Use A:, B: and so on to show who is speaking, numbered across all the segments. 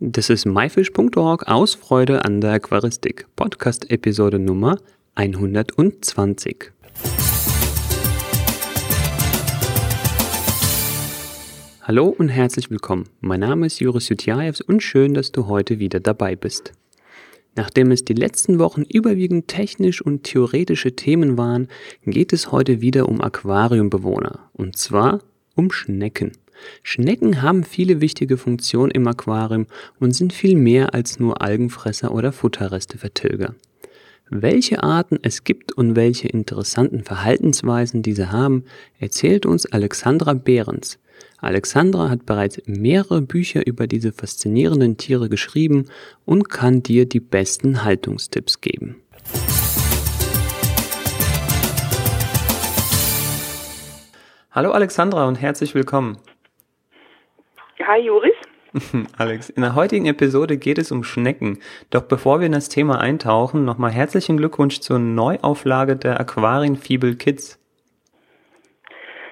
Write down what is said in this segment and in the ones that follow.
A: Das ist myfish.org aus Freude an der Aquaristik, Podcast-Episode Nummer 120. Hallo und herzlich willkommen. Mein Name ist Juris Jutjaevs und schön, dass du heute wieder dabei bist. Nachdem es die letzten Wochen überwiegend technisch und theoretische Themen waren, geht es heute wieder um Aquariumbewohner. Und zwar um Schnecken. Schnecken haben viele wichtige Funktionen im Aquarium und sind viel mehr als nur Algenfresser oder Futterrestevertilger. Welche Arten es gibt und welche interessanten Verhaltensweisen diese haben, erzählt uns Alexandra Behrens. Alexandra hat bereits mehrere Bücher über diese faszinierenden Tiere geschrieben und kann dir die besten Haltungstipps geben. Hallo Alexandra und herzlich willkommen.
B: Hi Joris.
A: Alex, in der heutigen Episode geht es um Schnecken. Doch bevor wir in das Thema eintauchen, nochmal herzlichen Glückwunsch zur Neuauflage der Aquarienfibel Kids.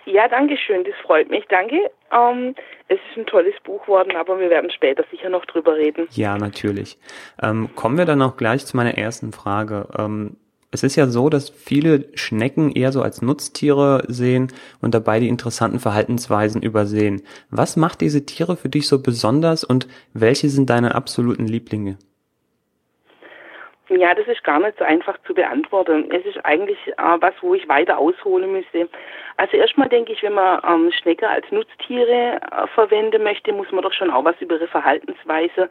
B: Ja, danke schön, das freut mich, danke. Ähm, es ist ein tolles Buch geworden, aber wir werden später sicher noch drüber reden.
A: Ja, natürlich. Ähm, kommen wir dann auch gleich zu meiner ersten Frage. Ähm, es ist ja so, dass viele Schnecken eher so als Nutztiere sehen und dabei die interessanten Verhaltensweisen übersehen. Was macht diese Tiere für dich so besonders und welche sind deine absoluten Lieblinge?
B: Ja, das ist gar nicht so einfach zu beantworten. Es ist eigentlich äh, was, wo ich weiter ausholen müsste. Also erstmal denke ich, wenn man ähm, Schnecke als Nutztiere äh, verwenden möchte, muss man doch schon auch was über ihre Verhaltensweise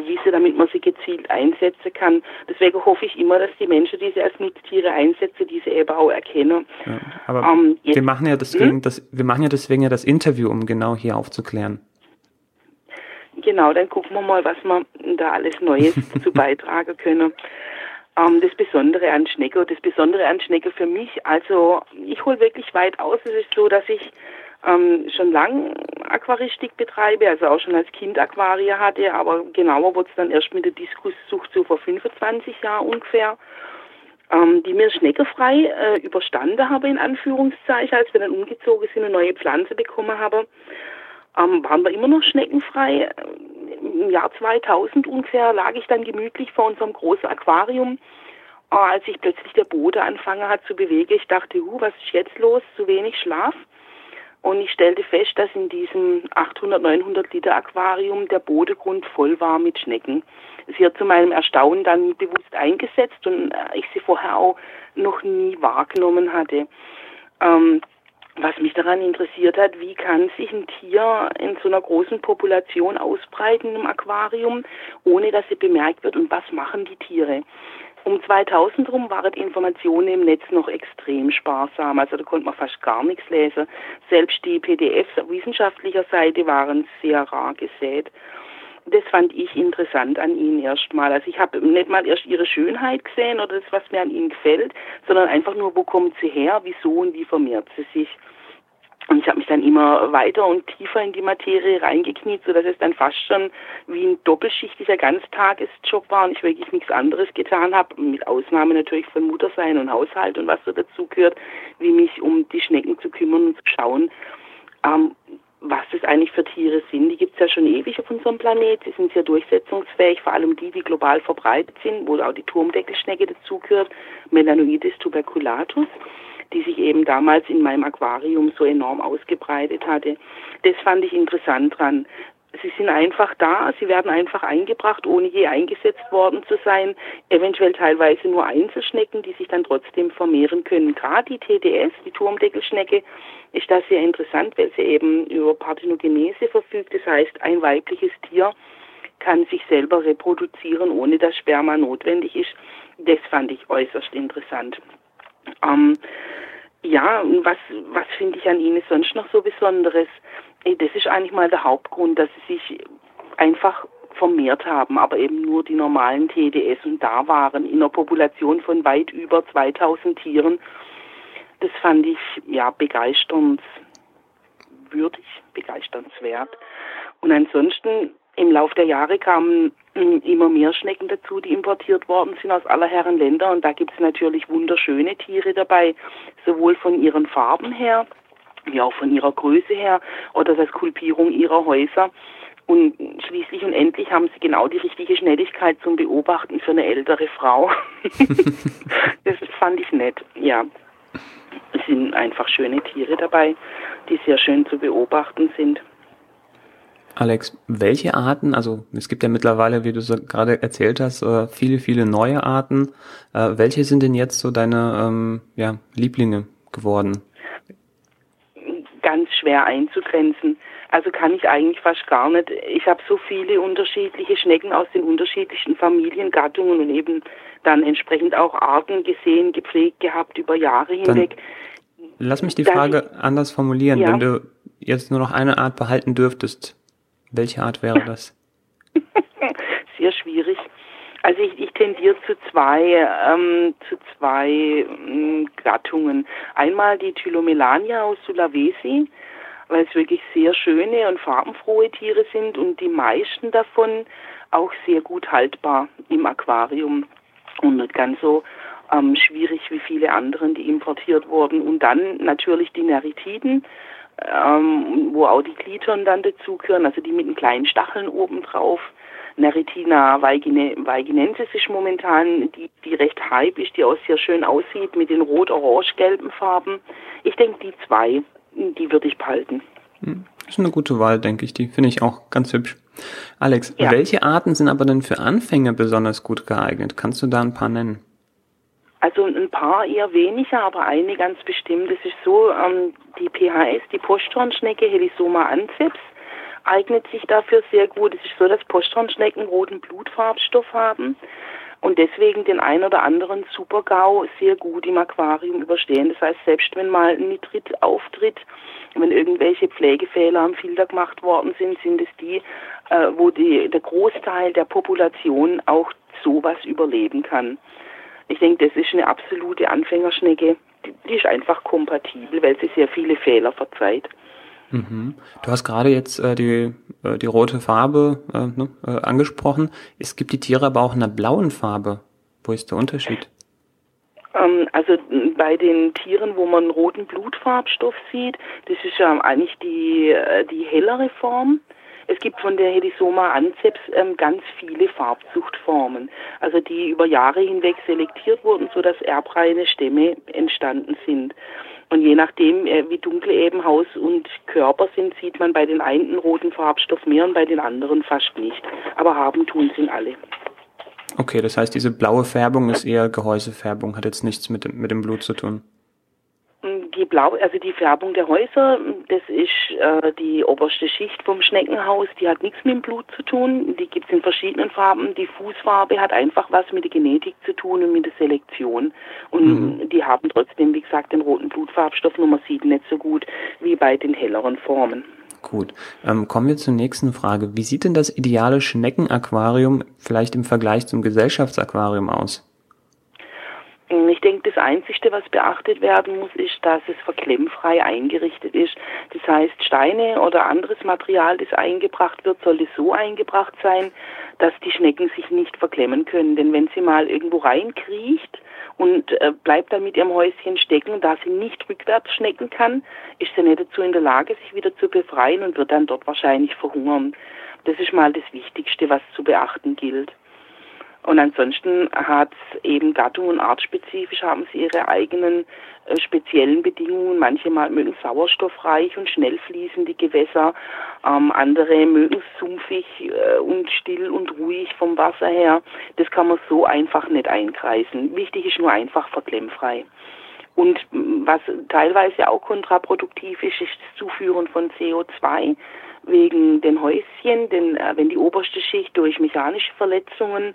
B: wissen, damit man sie gezielt einsetzen kann. Deswegen hoffe ich immer, dass die Menschen, die sie als Nutztiere einsetzen, diese eben auch erkennen.
A: Ja, aber ähm, jetzt, wir machen ja deswegen hm? das, wir machen ja deswegen ja das Interview, um genau hier aufzuklären.
B: Genau, dann gucken wir mal, was wir da alles Neues dazu beitragen können. Ähm, das Besondere an Schnecke, das Besondere an Schnecke für mich, also ich hole wirklich weit aus. Es ist so, dass ich ähm, schon lang Aquaristik betreibe, also auch schon als Kind Aquaria hatte, aber genauer wurde es dann erst mit der Diskussucht so vor 25 Jahren ungefähr, ähm, die mir schneckefrei äh, überstanden habe, in Anführungszeichen, als wir dann umgezogen sind und neue Pflanzen bekommen haben, ähm, waren wir immer noch schneckenfrei. Im Jahr 2000 ungefähr lag ich dann gemütlich vor unserem großen Aquarium, äh, als sich plötzlich der Boden angefangen hat zu bewegen. Ich dachte, huh, was ist jetzt los? Zu wenig Schlaf. Und ich stellte fest, dass in diesem 800, 900 Liter Aquarium der Bodengrund voll war mit Schnecken. Sie hat zu meinem Erstaunen dann bewusst eingesetzt und äh, ich sie vorher auch noch nie wahrgenommen hatte. Ähm, was mich daran interessiert hat, wie kann sich ein Tier in so einer großen Population ausbreiten im Aquarium, ohne dass sie bemerkt wird und was machen die Tiere? Um 2000 rum waren die Informationen im Netz noch extrem sparsam, also da konnte man fast gar nichts lesen. Selbst die PDFs wissenschaftlicher Seite waren sehr rar gesät. Das fand ich interessant an ihnen erstmal. Also ich habe nicht mal erst ihre Schönheit gesehen oder das, was mir an ihnen gefällt, sondern einfach nur, wo kommt sie her, wieso und wie vermehrt sie sich. Und ich habe mich dann immer weiter und tiefer in die Materie reingekniet, sodass es dann fast schon wie ein doppelschichtiger Ganztagesjob war und ich wirklich nichts anderes getan habe, mit Ausnahme natürlich von Muttersein und Haushalt und was so dazu gehört, wie mich um die Schnecken zu kümmern und zu schauen, ähm, was das eigentlich für Tiere sind. Die gibt es ja schon ewig auf unserem Planet. Sie sind sehr durchsetzungsfähig, vor allem die, die global verbreitet sind, wo auch die Turmdeckelschnecke dazugehört, Melanoides tuberculatus die sich eben damals in meinem Aquarium so enorm ausgebreitet hatte. Das fand ich interessant dran. Sie sind einfach da, sie werden einfach eingebracht, ohne je eingesetzt worden zu sein. Eventuell teilweise nur Einzelschnecken, die sich dann trotzdem vermehren können. Gerade die TDS, die Turmdeckelschnecke, ist da sehr interessant, weil sie eben über Parthenogenese verfügt. Das heißt, ein weibliches Tier kann sich selber reproduzieren, ohne dass Sperma notwendig ist. Das fand ich äußerst interessant. Ähm, ja, was, was finde ich an ihnen sonst noch so Besonderes? Das ist eigentlich mal der Hauptgrund, dass sie sich einfach vermehrt haben, aber eben nur die normalen TDS und da waren in einer Population von weit über 2000 Tieren. Das fand ich ja begeisternswürdig, begeisternswert. Und ansonsten im Laufe der Jahre kamen hm, immer mehr Schnecken dazu, die importiert worden sind aus aller Herren Länder. Und da gibt es natürlich wunderschöne Tiere dabei, sowohl von ihren Farben her, wie auch von ihrer Größe her oder der Skulpierung ihrer Häuser. Und schließlich und endlich haben sie genau die richtige Schnelligkeit zum Beobachten für eine ältere Frau. das fand ich nett, ja. Es sind einfach schöne Tiere dabei, die sehr schön zu beobachten sind.
A: Alex, welche Arten, also es gibt ja mittlerweile, wie du so gerade erzählt hast, äh, viele, viele neue Arten. Äh, welche sind denn jetzt so deine ähm, ja, Lieblinge geworden?
B: Ganz schwer einzugrenzen. Also kann ich eigentlich fast gar nicht. Ich habe so viele unterschiedliche Schnecken aus den unterschiedlichsten Familiengattungen und eben dann entsprechend auch Arten gesehen, gepflegt gehabt über Jahre hinweg.
A: Dann lass mich die Frage ich, anders formulieren. Ja. Wenn du jetzt nur noch eine Art behalten dürftest, welche Art wäre das?
B: Sehr schwierig. Also ich, ich tendiere zu zwei, ähm, zu zwei ähm, Gattungen. Einmal die Tylomelania aus Sulawesi, weil es wirklich sehr schöne und farbenfrohe Tiere sind und die meisten davon auch sehr gut haltbar im Aquarium und nicht ganz so ähm, schwierig wie viele anderen, die importiert wurden. Und dann natürlich die Neritiden, ähm, wo auch die Gliedern dann dazugehören, also die mit den kleinen Stacheln oben drauf. Neritina weiginensis ist momentan die, die recht hype ist, die auch sehr schön aussieht mit den rot-orange-gelben Farben. Ich denke, die zwei, die würde ich behalten.
A: Hm, das ist eine gute Wahl, denke ich. Die finde ich auch ganz hübsch. Alex, ja. welche Arten sind aber denn für Anfänger besonders gut geeignet? Kannst du da ein paar nennen?
B: Also ein paar eher weniger, aber eine ganz bestimmt. Das ist so, ähm, die PHS, die Posthornschnecke Helisoma anceps, eignet sich dafür sehr gut. Es ist so, dass Posthornschnecken roten Blutfarbstoff haben und deswegen den ein oder anderen Supergau sehr gut im Aquarium überstehen. Das heißt, selbst wenn mal ein Nitrit auftritt, wenn irgendwelche Pflegefehler am Filter gemacht worden sind, sind es die, äh, wo die, der Großteil der Population auch sowas überleben kann. Ich denke, das ist eine absolute Anfängerschnecke. Die, die ist einfach kompatibel, weil sie sehr viele Fehler verzeiht.
A: Mhm. Du hast gerade jetzt äh, die, äh, die rote Farbe äh, ne, äh, angesprochen. Es gibt die Tiere aber auch in einer blauen Farbe. Wo ist der Unterschied?
B: Ähm, also bei den Tieren, wo man roten Blutfarbstoff sieht, das ist ja eigentlich die, äh, die hellere Form. Es gibt von der Helisoma anceps ähm, ganz viele Farbzuchtformen, also die über Jahre hinweg selektiert wurden, sodass erbreine Stämme entstanden sind. Und je nachdem, äh, wie dunkel eben Haus und Körper sind, sieht man bei den einen roten Farbstoff mehr und bei den anderen fast nicht. Aber haben tun sind alle.
A: Okay, das heißt, diese blaue Färbung ist eher Gehäusefärbung, hat jetzt nichts mit mit dem Blut zu tun
B: die Blau, also die Färbung der Häuser, das ist äh, die oberste Schicht vom Schneckenhaus, die hat nichts mit dem Blut zu tun. Die gibt es in verschiedenen Farben. Die Fußfarbe hat einfach was mit der Genetik zu tun und mit der Selektion. Und mhm. die haben trotzdem, wie gesagt, den roten Blutfarbstoff, man sieht nicht so gut wie bei den helleren Formen.
A: Gut. Ähm, kommen wir zur nächsten Frage. Wie sieht denn das ideale Schneckenaquarium vielleicht im Vergleich zum Gesellschaftsaquarium aus?
B: Ich denke, das Einzige, was beachtet werden muss, ist, dass es verklemmfrei eingerichtet ist. Das heißt, Steine oder anderes Material, das eingebracht wird, sollte so eingebracht sein, dass die Schnecken sich nicht verklemmen können. Denn wenn sie mal irgendwo reinkriecht und äh, bleibt dann mit ihrem Häuschen stecken, da sie nicht rückwärts schnecken kann, ist sie nicht dazu in der Lage, sich wieder zu befreien und wird dann dort wahrscheinlich verhungern. Das ist mal das Wichtigste, was zu beachten gilt. Und ansonsten hat eben Gattung und artspezifisch haben sie ihre eigenen äh, speziellen Bedingungen. Manche mal mögen sauerstoffreich und schnell fließende Gewässer, ähm, andere mögen sumpfig äh, und still und ruhig vom Wasser her. Das kann man so einfach nicht einkreisen. Wichtig ist nur einfach verklemmfrei. Und was teilweise auch kontraproduktiv ist, ist das Zuführen von CO2 wegen den Häuschen, denn äh, wenn die oberste Schicht durch mechanische Verletzungen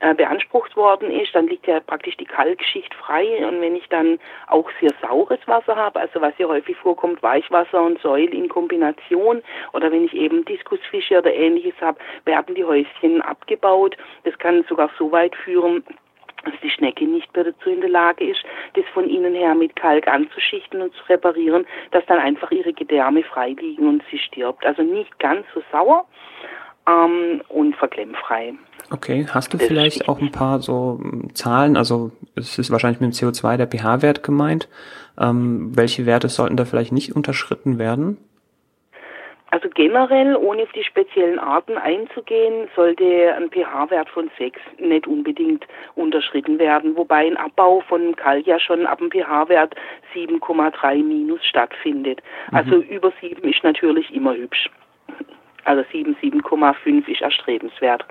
B: äh, beansprucht worden ist, dann liegt ja praktisch die Kalkschicht frei. Und wenn ich dann auch sehr saures Wasser habe, also was hier häufig vorkommt, Weichwasser und Säul in Kombination, oder wenn ich eben Diskusfische oder ähnliches habe, werden die Häuschen abgebaut. Das kann sogar so weit führen, dass die Schnecke nicht mehr dazu in der Lage ist, das von innen her mit Kalk anzuschichten und zu reparieren, dass dann einfach ihre Gedärme frei liegen und sie stirbt. Also nicht ganz so sauer ähm, und verklemmfrei.
A: Okay, hast du vielleicht auch ein paar so hm, Zahlen? Also es ist wahrscheinlich mit dem CO2 der pH-Wert gemeint. Ähm, welche Werte sollten da vielleicht nicht unterschritten werden?
B: Also generell, ohne auf die speziellen Arten einzugehen, sollte ein pH-Wert von 6 nicht unbedingt unterschritten werden, wobei ein Abbau von Kalk ja schon ab einem pH-Wert 7,3 minus stattfindet. Mhm. Also über 7 ist natürlich immer hübsch. Also 7, 7,5 ist erstrebenswert.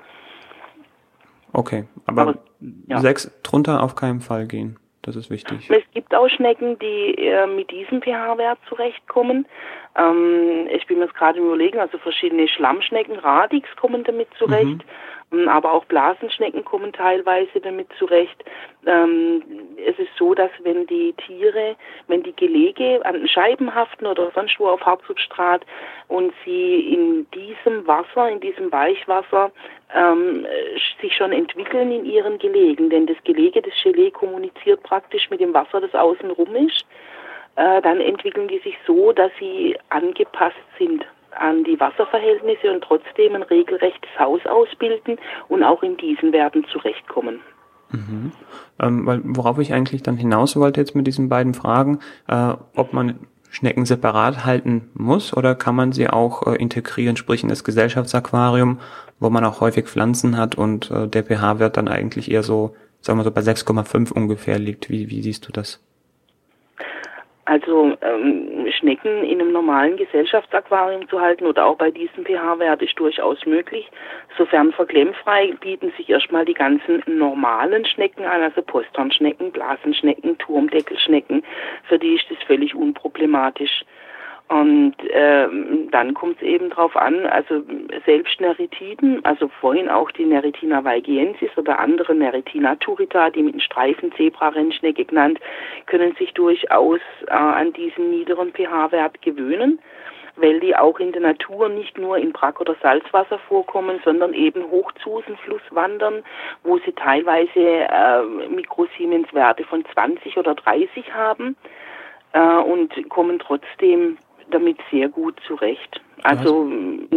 A: Okay, aber, aber ja. 6 drunter auf keinen Fall gehen. Das ist wichtig.
B: Es gibt auch Schnecken, die äh, mit diesem pH-Wert zurechtkommen. Ähm, ich bin mir jetzt gerade überlegen, also verschiedene Schlammschnecken, Radix kommen damit zurecht. Mhm. Aber auch Blasenschnecken kommen teilweise damit zurecht. Ähm, es ist so, dass wenn die Tiere, wenn die Gelege an Scheiben haften oder sonst wo auf Hartsubstrat und sie in diesem Wasser, in diesem Weichwasser ähm, sich schon entwickeln in ihren Gelegen, denn das Gelege, das Gelee kommuniziert praktisch mit dem Wasser, das außen rum ist, äh, dann entwickeln die sich so, dass sie angepasst sind an die Wasserverhältnisse und trotzdem ein regelrechtes Haus ausbilden und auch in diesen Werten zurechtkommen.
A: Mhm. Ähm, weil, worauf ich eigentlich dann hinaus wollte jetzt mit diesen beiden Fragen, äh, ob man Schnecken separat halten muss oder kann man sie auch äh, integrieren, sprich in das Gesellschaftsaquarium, wo man auch häufig Pflanzen hat und äh, der pH-Wert dann eigentlich eher so, sagen wir so bei 6,5 ungefähr liegt. Wie, wie siehst du das?
B: Also ähm, Schnecken in einem normalen Gesellschaftsaquarium zu halten oder auch bei diesem pH-Wert ist durchaus möglich. Sofern verklemmfrei bieten sich erstmal die ganzen normalen Schnecken an, also Posthornschnecken, Blasenschnecken, Turmdeckelschnecken. Für die ist das völlig unproblematisch. Und ähm, dann kommt es eben drauf an, also selbst Neritiden, also vorhin auch die Neritina weigiensis oder andere Neritina turita, die mit dem Streifen Zebrarennschnecke genannt, können sich durchaus äh, an diesen niederen pH-Wert gewöhnen, weil die auch in der Natur nicht nur in Brack- oder Salzwasser vorkommen, sondern eben hoch zu Fluss wandern, wo sie teilweise äh, Mikrosiemens-Werte von 20 oder 30 haben äh, und kommen trotzdem damit sehr gut zurecht. Also mm,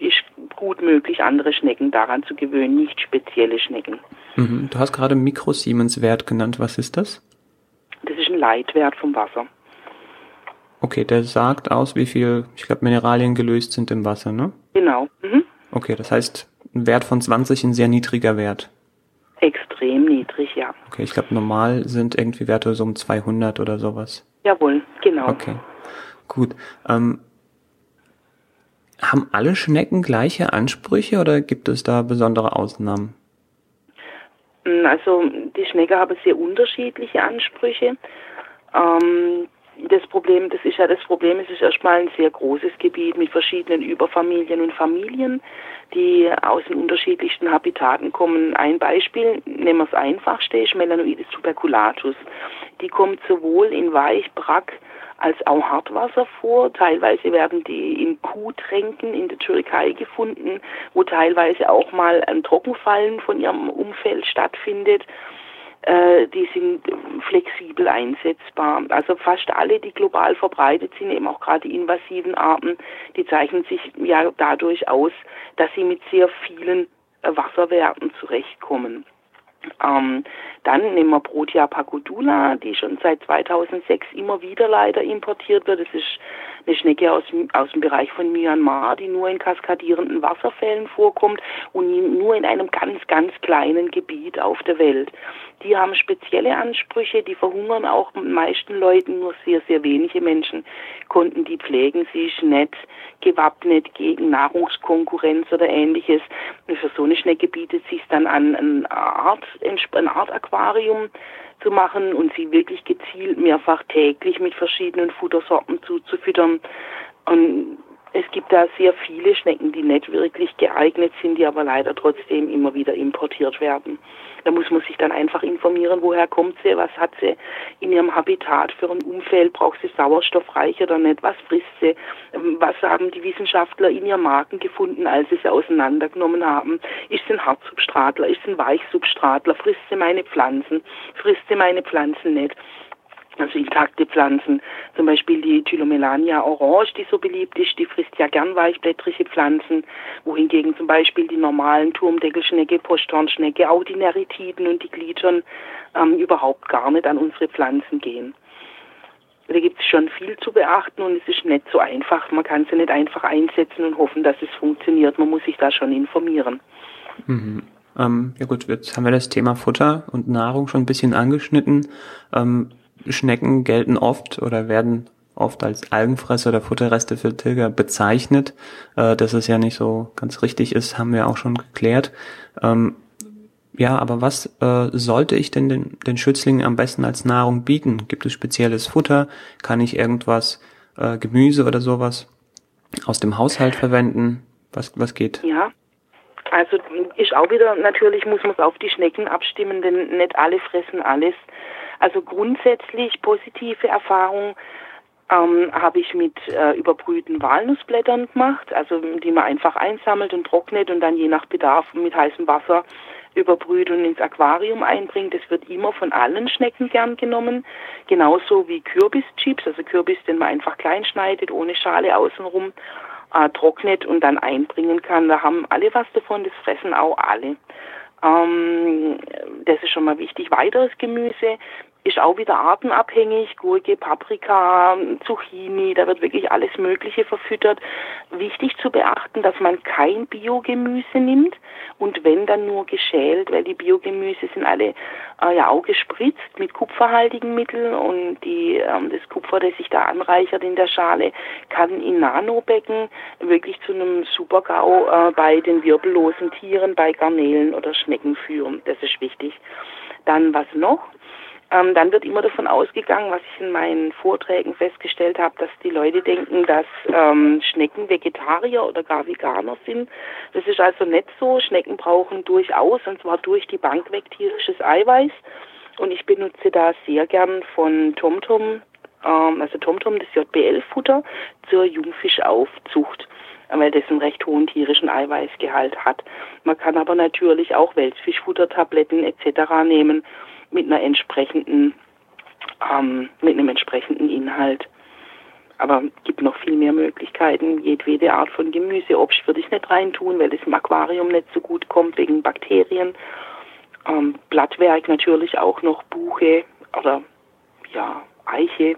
B: ist gut möglich, andere Schnecken daran zu gewöhnen, nicht spezielle Schnecken.
A: Mhm. Du hast gerade Mikrosiemens-Wert genannt. Was ist das?
B: Das ist ein Leitwert vom Wasser.
A: Okay, der sagt aus, wie viel, ich glaube, Mineralien gelöst sind im Wasser, ne?
B: Genau. Mhm.
A: Okay, das heißt, ein Wert von 20 ein sehr niedriger Wert.
B: Extrem niedrig, ja.
A: Okay, ich glaube, normal sind irgendwie Werte so um 200 oder sowas.
B: Jawohl, genau.
A: Okay. Gut. Ähm, haben alle Schnecken gleiche Ansprüche oder gibt es da besondere Ausnahmen?
B: Mm, also die Schnecke haben sehr unterschiedliche Ansprüche. Ähm, das Problem, das ist ja das Problem, es ist erstmal ein sehr großes Gebiet mit verschiedenen Überfamilien und Familien, die aus den unterschiedlichsten Habitaten kommen. Ein Beispiel, nehmen wir das einfachste, ist Melanoides tuberculatus. Die kommt sowohl in Weich, Brack, als auch Hartwasser vor. Teilweise werden die in Kuhtränken in der Türkei gefunden, wo teilweise auch mal ein Trockenfallen von ihrem Umfeld stattfindet. Äh, die sind flexibel einsetzbar. Also fast alle, die global verbreitet sind, eben auch gerade die invasiven Arten, die zeichnen sich ja dadurch aus, dass sie mit sehr vielen Wasserwerten zurechtkommen. Ähm, dann nehmen wir Protea pacodula, die schon seit 2006 immer wieder leider importiert wird. Das ist eine Schnecke aus, aus dem Bereich von Myanmar, die nur in kaskadierenden Wasserfällen vorkommt und nur in einem ganz, ganz kleinen Gebiet auf der Welt. Die haben spezielle Ansprüche, die verhungern auch den meisten Leuten, nur sehr, sehr wenige Menschen konnten die pflegen. Sie ist nicht gewappnet gegen Nahrungskonkurrenz oder ähnliches. Und für so eine Schnecke bietet sich dann an, eine Art, eine Art Aquarium zu machen und sie wirklich gezielt mehrfach täglich mit verschiedenen Futtersorten zuzufüttern. Und es gibt da sehr viele Schnecken, die nicht wirklich geeignet sind, die aber leider trotzdem immer wieder importiert werden. Da muss man sich dann einfach informieren, woher kommt sie, was hat sie in ihrem Habitat für ein Umfeld, braucht sie sauerstoffreich oder nicht, was frisst sie, was haben die Wissenschaftler in ihrem Magen gefunden, als sie sie auseinandergenommen haben. Ist sie ein Hartsubstratler, ist sie ein Weichsubstratler, frisst sie meine Pflanzen, frisst sie meine Pflanzen nicht also intakte Pflanzen. Zum Beispiel die Tylomelania orange, die so beliebt ist, die frisst ja gern weichblättrige Pflanzen, wohingegen zum Beispiel die normalen Turmdeckelschnecke, Posthornschnecke, auch die Neritiden und die Gliedern ähm, überhaupt gar nicht an unsere Pflanzen gehen. da gibt es schon viel zu beachten und es ist nicht so einfach. Man kann sie nicht einfach einsetzen und hoffen, dass es funktioniert. Man muss sich da schon informieren.
A: Mhm. Ähm, ja gut, jetzt haben wir das Thema Futter und Nahrung schon ein bisschen angeschnitten. Ähm, Schnecken gelten oft oder werden oft als Algenfresser oder Futterreste für Tilger bezeichnet. Äh, dass es ja nicht so ganz richtig ist, haben wir auch schon geklärt. Ähm, ja, aber was äh, sollte ich denn den, den Schützlingen am besten als Nahrung bieten? Gibt es spezielles Futter? Kann ich irgendwas, äh, Gemüse oder sowas aus dem Haushalt verwenden? Was, was geht?
B: Ja, also ist auch wieder, natürlich muss man es auf die Schnecken abstimmen, denn nicht alle fressen alles. Also grundsätzlich positive Erfahrungen ähm, habe ich mit äh, überbrühten Walnussblättern gemacht, also die man einfach einsammelt und trocknet und dann je nach Bedarf mit heißem Wasser überbrüht und ins Aquarium einbringt. Das wird immer von allen Schnecken gern genommen. Genauso wie Kürbischips, also Kürbis, den man einfach klein schneidet, ohne Schale außenrum, äh, trocknet und dann einbringen kann. Da haben alle was davon, das fressen auch alle. Ähm, das ist schon mal wichtig. Weiteres Gemüse ist auch wieder artenabhängig. Gurke, Paprika, Zucchini, da wird wirklich alles Mögliche verfüttert. Wichtig zu beachten, dass man kein Biogemüse nimmt und wenn dann nur geschält, weil die Biogemüse sind alle äh, ja auch gespritzt mit kupferhaltigen Mitteln und die, ähm, das Kupfer, das sich da anreichert in der Schale, kann in Nanobecken wirklich zu einem Supergau äh, bei den wirbellosen Tieren, bei Garnelen oder Schnecken führen. Das ist wichtig. Dann was noch? Ähm, dann wird immer davon ausgegangen, was ich in meinen Vorträgen festgestellt habe, dass die Leute denken, dass ähm, Schnecken Vegetarier oder gar Veganer sind. Das ist also nicht so. Schnecken brauchen durchaus, und zwar durch die Bank weg, tierisches Eiweiß. Und ich benutze da sehr gern von TomTom, ähm, also TomTom, das JBL-Futter, zur Jungfischaufzucht weil das einen recht hohen tierischen Eiweißgehalt hat. Man kann aber natürlich auch Welsfischfuttertabletten etc. nehmen mit einer entsprechenden, ähm, mit einem entsprechenden Inhalt. Aber es gibt noch viel mehr Möglichkeiten. Jedwede Art von Gemüse, Obst würde ich nicht reintun, weil es im Aquarium nicht so gut kommt wegen Bakterien. Ähm, Blattwerk natürlich auch noch Buche oder ja, Eiche.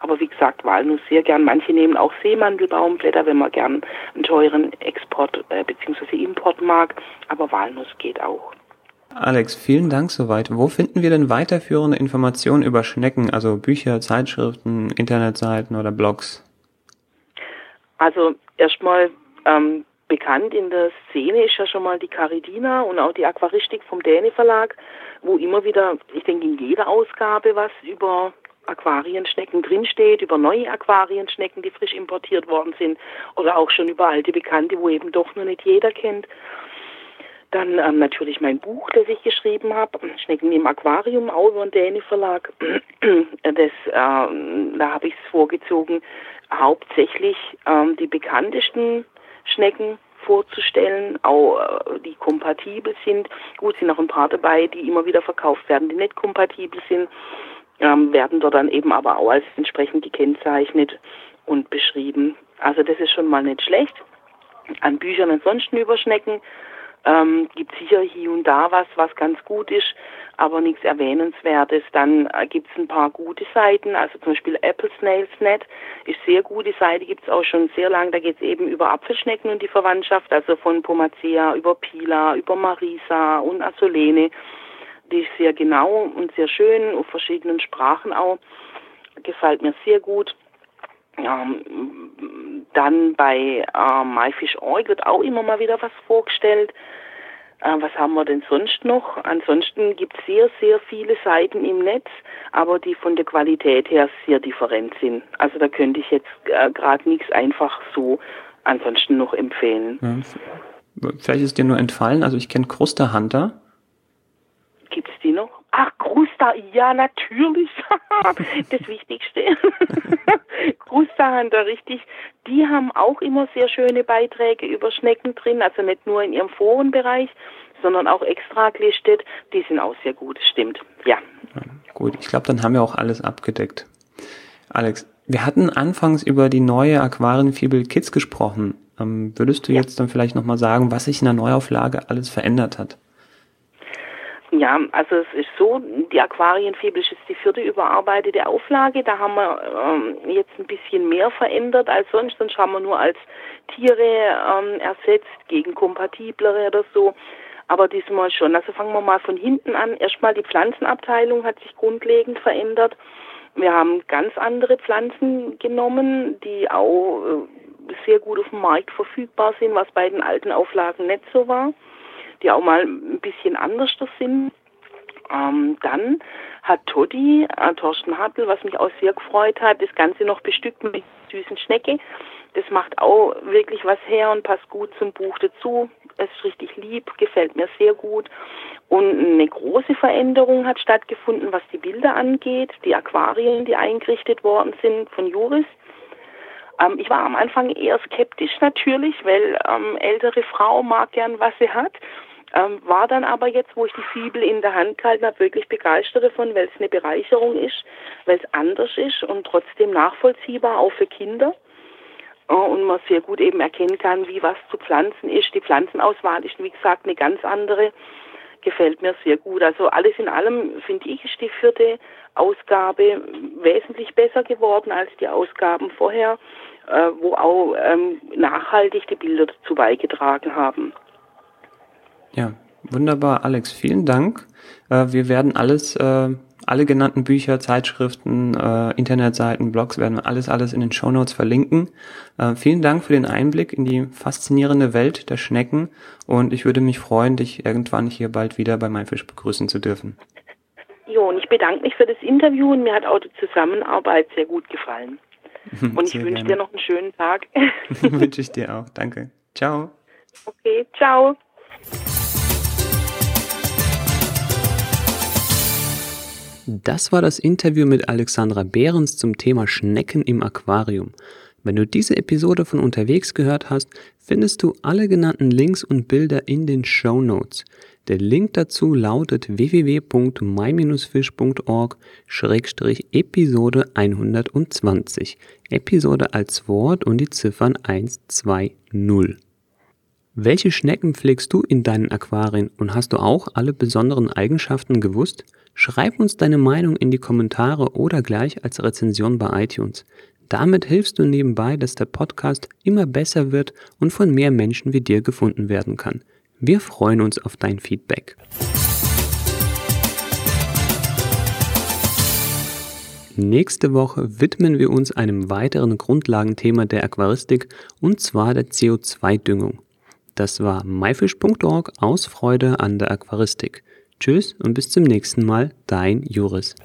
B: Aber wie gesagt, Walnuss sehr gern. Manche nehmen auch Seemandelbaumblätter, wenn man gern einen teuren Export äh, bzw. Import mag. Aber Walnuss geht auch.
A: Alex, vielen Dank soweit. Wo finden wir denn weiterführende Informationen über Schnecken, also Bücher, Zeitschriften, Internetseiten oder Blogs?
B: Also erstmal ähm, bekannt in der Szene ist ja schon mal die Caridina und auch die Aquaristik vom Däne Verlag, wo immer wieder, ich denke in jeder Ausgabe was über Aquarienschnecken drinsteht, über neue Aquarienschnecken, die frisch importiert worden sind oder auch schon über alte Bekannte, wo eben doch noch nicht jeder kennt. Dann ähm, natürlich mein Buch, das ich geschrieben habe, Schnecken im Aquarium, auch über den Däne Verlag. Das, ähm, da habe ich es vorgezogen, hauptsächlich ähm, die bekanntesten Schnecken vorzustellen, auch äh, die kompatibel sind. Gut, sind noch ein paar dabei, die immer wieder verkauft werden, die nicht kompatibel sind, ähm, werden dort dann eben aber auch als entsprechend gekennzeichnet und beschrieben. Also das ist schon mal nicht schlecht. An Büchern ansonsten über Schnecken ähm, gibt sicher hier und da was, was ganz gut ist, aber nichts Erwähnenswertes. Dann äh, gibt es ein paar gute Seiten, also zum Beispiel Apple Snails Net ist sehr gute Seite, gibt es auch schon sehr lang. Da geht es eben über Apfelschnecken und die Verwandtschaft, also von Pomacea über Pila, über Marisa und Asolene. Die ist sehr genau und sehr schön, auf verschiedenen Sprachen auch. Gefällt mir sehr gut. Ähm, dann bei äh, MyFish.org wird auch immer mal wieder was vorgestellt. Äh, was haben wir denn sonst noch? Ansonsten gibt es sehr, sehr viele Seiten im Netz, aber die von der Qualität her sehr different sind. Also da könnte ich jetzt äh, gerade nichts einfach so ansonsten noch empfehlen.
A: Ja, vielleicht ist dir nur entfallen, also ich kenne Kruster Hunter.
B: Gibt es die noch? Ach, Krusta, ja, natürlich. das Wichtigste. Krusta Hunter, richtig. Die haben auch immer sehr schöne Beiträge über Schnecken drin, also nicht nur in ihrem Forenbereich, sondern auch extra gelistet. Die sind auch sehr gut, stimmt. Ja.
A: ja gut, ich glaube, dann haben wir auch alles abgedeckt. Alex, wir hatten anfangs über die neue Aquarienfibel Kids gesprochen. Ähm, würdest du ja. jetzt dann vielleicht nochmal sagen, was sich in der Neuauflage alles verändert hat?
B: Ja, also es ist so, die Aquarienfibel ist die vierte überarbeitete Auflage. Da haben wir ähm, jetzt ein bisschen mehr verändert als sonst. Sonst haben wir nur als Tiere ähm, ersetzt gegen kompatiblere oder so. Aber diesmal schon. Also fangen wir mal von hinten an. Erstmal die Pflanzenabteilung hat sich grundlegend verändert. Wir haben ganz andere Pflanzen genommen, die auch äh, sehr gut auf dem Markt verfügbar sind, was bei den alten Auflagen nicht so war die auch mal ein bisschen anders sind. Ähm, dann hat Toddy, äh, Thorsten Hartl, was mich auch sehr gefreut hat, das Ganze noch bestückt mit süßen Schnecke. Das macht auch wirklich was her und passt gut zum Buch dazu. Es ist richtig lieb, gefällt mir sehr gut. Und eine große Veränderung hat stattgefunden, was die Bilder angeht, die Aquarien, die eingerichtet worden sind von Juris. Ähm, ich war am Anfang eher skeptisch natürlich, weil ähm, ältere Frau mag gern, was sie hat. Ähm, war dann aber jetzt, wo ich die Fibel in der Hand gehalten habe, wirklich begeistert davon, weil es eine Bereicherung ist, weil es anders ist und trotzdem nachvollziehbar, auch für Kinder. Äh, und man sehr gut eben erkennen kann, wie was zu pflanzen ist. Die Pflanzenauswahl ist, wie gesagt, eine ganz andere. Gefällt mir sehr gut. Also alles in allem, finde ich, ist die vierte Ausgabe wesentlich besser geworden als die Ausgaben vorher, äh, wo auch ähm, nachhaltig die Bilder dazu beigetragen haben.
A: Ja, wunderbar, Alex. Vielen Dank. Äh, wir werden alles, äh, alle genannten Bücher, Zeitschriften, äh, Internetseiten, Blogs werden alles, alles in den Show Notes verlinken. vielen Dank für den Einblick in die faszinierende Welt der Schnecken und ich würde mich freuen, dich irgendwann hier bald wieder bei MyFish begrüßen zu dürfen.
B: Jo, und ich bedanke mich für das Interview und mir hat auch die Zusammenarbeit sehr gut gefallen. Und ich wünsche dir noch einen schönen Tag.
A: wünsche ich dir auch. Danke. Ciao.
B: Okay, ciao.
A: Das war das Interview mit Alexandra Behrens zum Thema Schnecken im Aquarium. Wenn du diese Episode von unterwegs gehört hast, findest du alle genannten Links und Bilder in den Show Notes. Der Link dazu lautet www.my-fish.org-episode 120. Episode als Wort und die Ziffern 120. Welche Schnecken pflegst du in deinen Aquarien und hast du auch alle besonderen Eigenschaften gewusst? Schreib uns deine Meinung in die Kommentare oder gleich als Rezension bei iTunes. Damit hilfst du nebenbei, dass der Podcast immer besser wird und von mehr Menschen wie dir gefunden werden kann. Wir freuen uns auf dein Feedback. Nächste Woche widmen wir uns einem weiteren Grundlagenthema der Aquaristik und zwar der CO2-Düngung. Das war myfish.org aus Freude an der Aquaristik. Tschüss und bis zum nächsten Mal, dein Juris.